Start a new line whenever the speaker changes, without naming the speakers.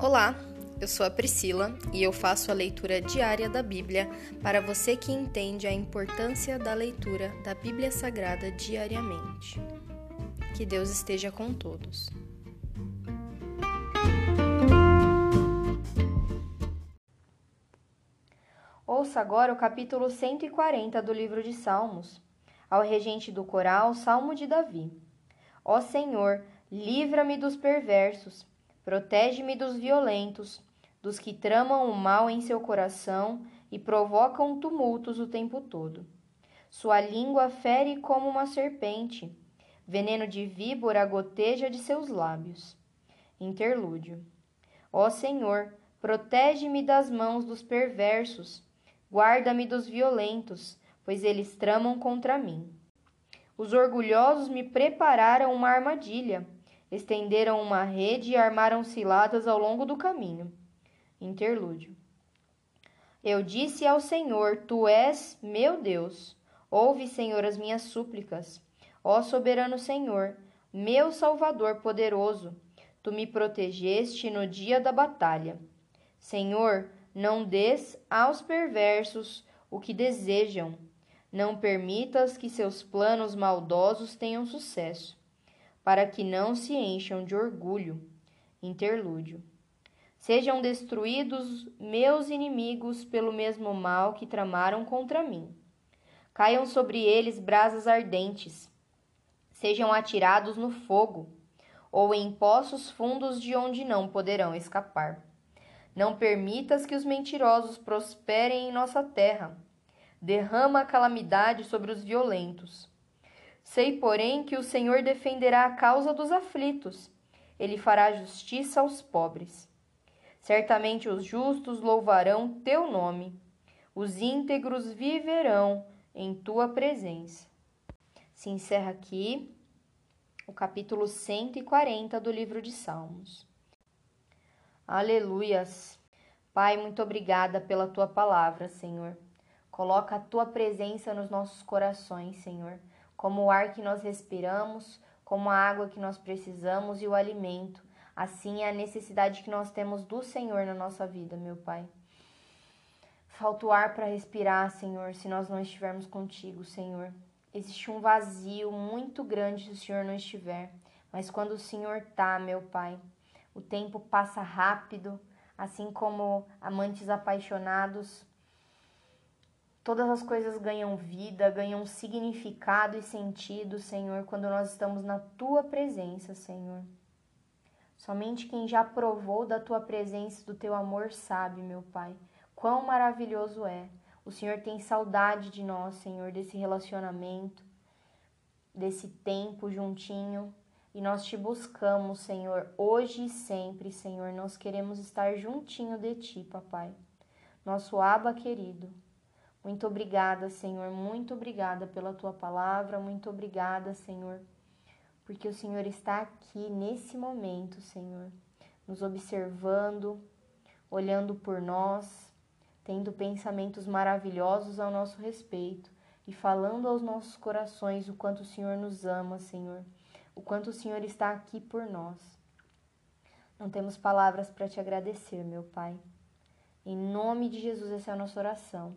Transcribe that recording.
Olá, eu sou a Priscila e eu faço a leitura diária da Bíblia para você que entende a importância da leitura da Bíblia Sagrada diariamente. Que Deus esteja com todos. Ouça agora o capítulo 140 do livro de Salmos. Ao regente do coral, Salmo de Davi. Ó Senhor, livra-me dos perversos Protege-me dos violentos, dos que tramam o mal em seu coração e provocam tumultos o tempo todo. Sua língua fere como uma serpente, veneno de víbora goteja de seus lábios. Interlúdio. Ó Senhor, protege-me das mãos dos perversos, guarda-me dos violentos, pois eles tramam contra mim. Os orgulhosos me prepararam uma armadilha estenderam uma rede e armaram ciladas ao longo do caminho. Interlúdio. Eu disse ao Senhor: Tu és meu Deus. Ouve, Senhor, as minhas súplicas. Ó soberano Senhor, meu Salvador poderoso, tu me protegeste no dia da batalha. Senhor, não des aos perversos o que desejam. Não permitas que seus planos maldosos tenham sucesso para que não se encham de orgulho. Interlúdio. Sejam destruídos meus inimigos pelo mesmo mal que tramaram contra mim. Caiam sobre eles brasas ardentes. Sejam atirados no fogo, ou em poços fundos de onde não poderão escapar. Não permitas que os mentirosos prosperem em nossa terra. Derrama a calamidade sobre os violentos Sei, porém, que o Senhor defenderá a causa dos aflitos, ele fará justiça aos pobres. Certamente os justos louvarão teu nome, os íntegros viverão em tua presença. Se encerra aqui o capítulo 140 do livro de Salmos. Aleluias! Pai, muito obrigada pela tua palavra, Senhor. Coloca a tua presença nos nossos corações, Senhor como o ar que nós respiramos, como a água que nós precisamos e o alimento. Assim é a necessidade que nós temos do Senhor na nossa vida, meu Pai. Falta o ar para respirar, Senhor, se nós não estivermos contigo, Senhor. Existe um vazio muito grande se o Senhor não estiver. Mas quando o Senhor tá, meu Pai, o tempo passa rápido, assim como amantes apaixonados Todas as coisas ganham vida, ganham significado e sentido, Senhor, quando nós estamos na tua presença, Senhor. Somente quem já provou da tua presença, do teu amor, sabe, meu Pai, quão maravilhoso é. O Senhor tem saudade de nós, Senhor, desse relacionamento, desse tempo juntinho. E nós te buscamos, Senhor, hoje e sempre, Senhor. Nós queremos estar juntinho de ti, papai. Nosso aba querido. Muito obrigada, Senhor, muito obrigada pela tua palavra, muito obrigada, Senhor, porque o Senhor está aqui nesse momento, Senhor, nos observando, olhando por nós, tendo pensamentos maravilhosos ao nosso respeito e falando aos nossos corações o quanto o Senhor nos ama, Senhor, o quanto o Senhor está aqui por nós. Não temos palavras para te agradecer, meu Pai. Em nome de Jesus, essa é a nossa oração.